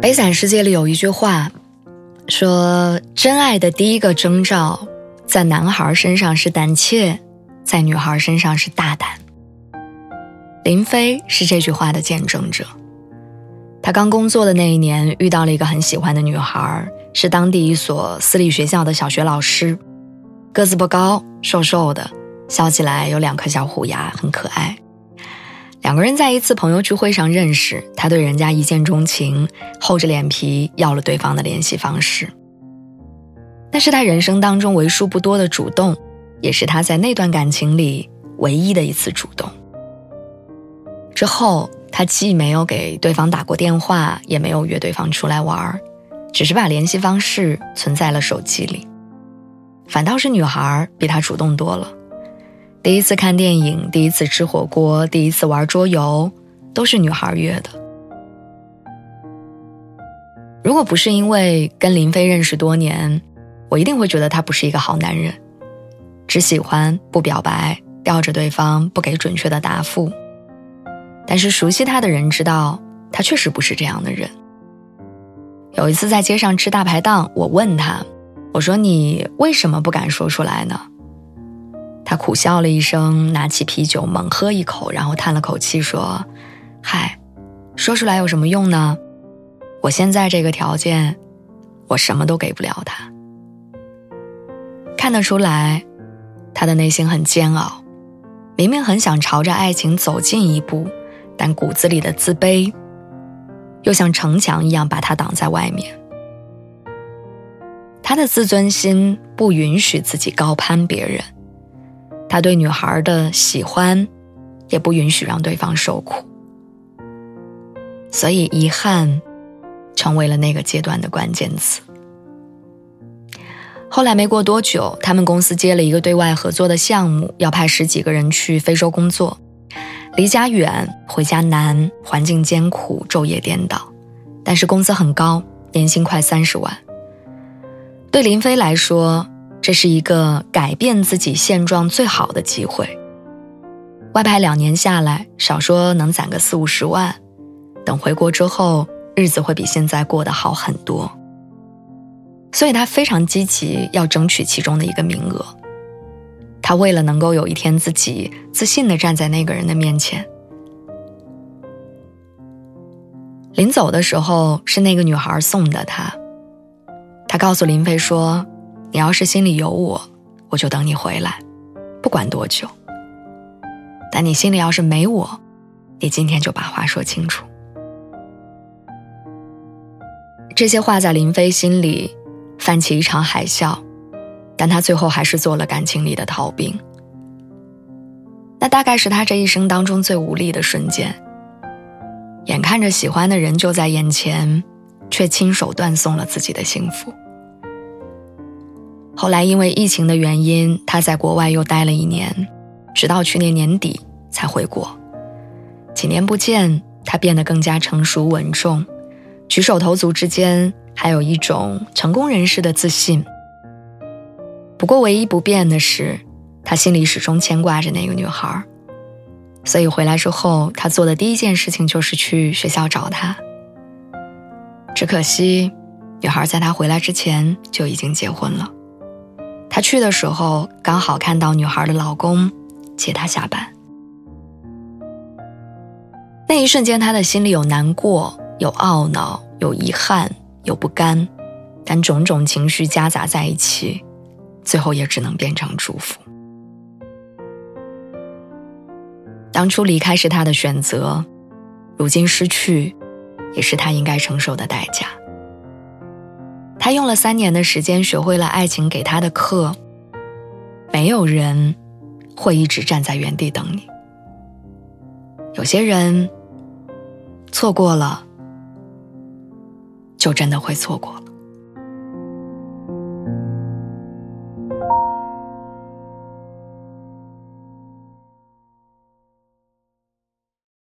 北伞世界里有一句话，说真爱的第一个征兆，在男孩身上是胆怯，在女孩身上是大胆。林飞是这句话的见证者。他刚工作的那一年，遇到了一个很喜欢的女孩，是当地一所私立学校的小学老师，个子不高，瘦瘦的，笑起来有两颗小虎牙，很可爱。两个人在一次朋友聚会上认识，他对人家一见钟情，厚着脸皮要了对方的联系方式。那是他人生当中为数不多的主动，也是他在那段感情里唯一的一次主动。之后，他既没有给对方打过电话，也没有约对方出来玩，只是把联系方式存在了手机里。反倒是女孩比他主动多了。第一次看电影，第一次吃火锅，第一次玩桌游，都是女孩约的。如果不是因为跟林飞认识多年，我一定会觉得他不是一个好男人，只喜欢不表白，吊着对方不给准确的答复。但是熟悉他的人知道，他确实不是这样的人。有一次在街上吃大排档，我问他：“我说你为什么不敢说出来呢？”他苦笑了一声，拿起啤酒猛喝一口，然后叹了口气说：“嗨，说出来有什么用呢？我现在这个条件，我什么都给不了他。看得出来，他的内心很煎熬，明明很想朝着爱情走近一步，但骨子里的自卑，又像城墙一样把他挡在外面。他的自尊心不允许自己高攀别人。”他对女孩的喜欢，也不允许让对方受苦，所以遗憾，成为了那个阶段的关键词。后来没过多久，他们公司接了一个对外合作的项目，要派十几个人去非洲工作，离家远，回家难，环境艰苦，昼夜颠倒，但是工资很高，年薪快三十万。对林飞来说。这是一个改变自己现状最好的机会。外派两年下来，少说能攒个四五十万，等回国之后，日子会比现在过得好很多。所以他非常积极，要争取其中的一个名额。他为了能够有一天自己自信地站在那个人的面前。临走的时候，是那个女孩送的他。他告诉林飞说。你要是心里有我，我就等你回来，不管多久。但你心里要是没我，你今天就把话说清楚。这些话在林飞心里泛起一场海啸，但他最后还是做了感情里的逃兵。那大概是他这一生当中最无力的瞬间。眼看着喜欢的人就在眼前，却亲手断送了自己的幸福。后来因为疫情的原因，他在国外又待了一年，直到去年年底才回国。几年不见，他变得更加成熟稳重，举手投足之间还有一种成功人士的自信。不过唯一不变的是，他心里始终牵挂着那个女孩，所以回来之后，他做的第一件事情就是去学校找她。只可惜，女孩在他回来之前就已经结婚了。他去的时候，刚好看到女孩的老公接她下班。那一瞬间，他的心里有难过，有懊恼，有遗憾，有不甘，但种种情绪夹杂在一起，最后也只能变成祝福。当初离开是他的选择，如今失去，也是他应该承受的代价。他用了三年的时间学会了爱情给他的课。没有人会一直站在原地等你。有些人错过了，就真的会错过了。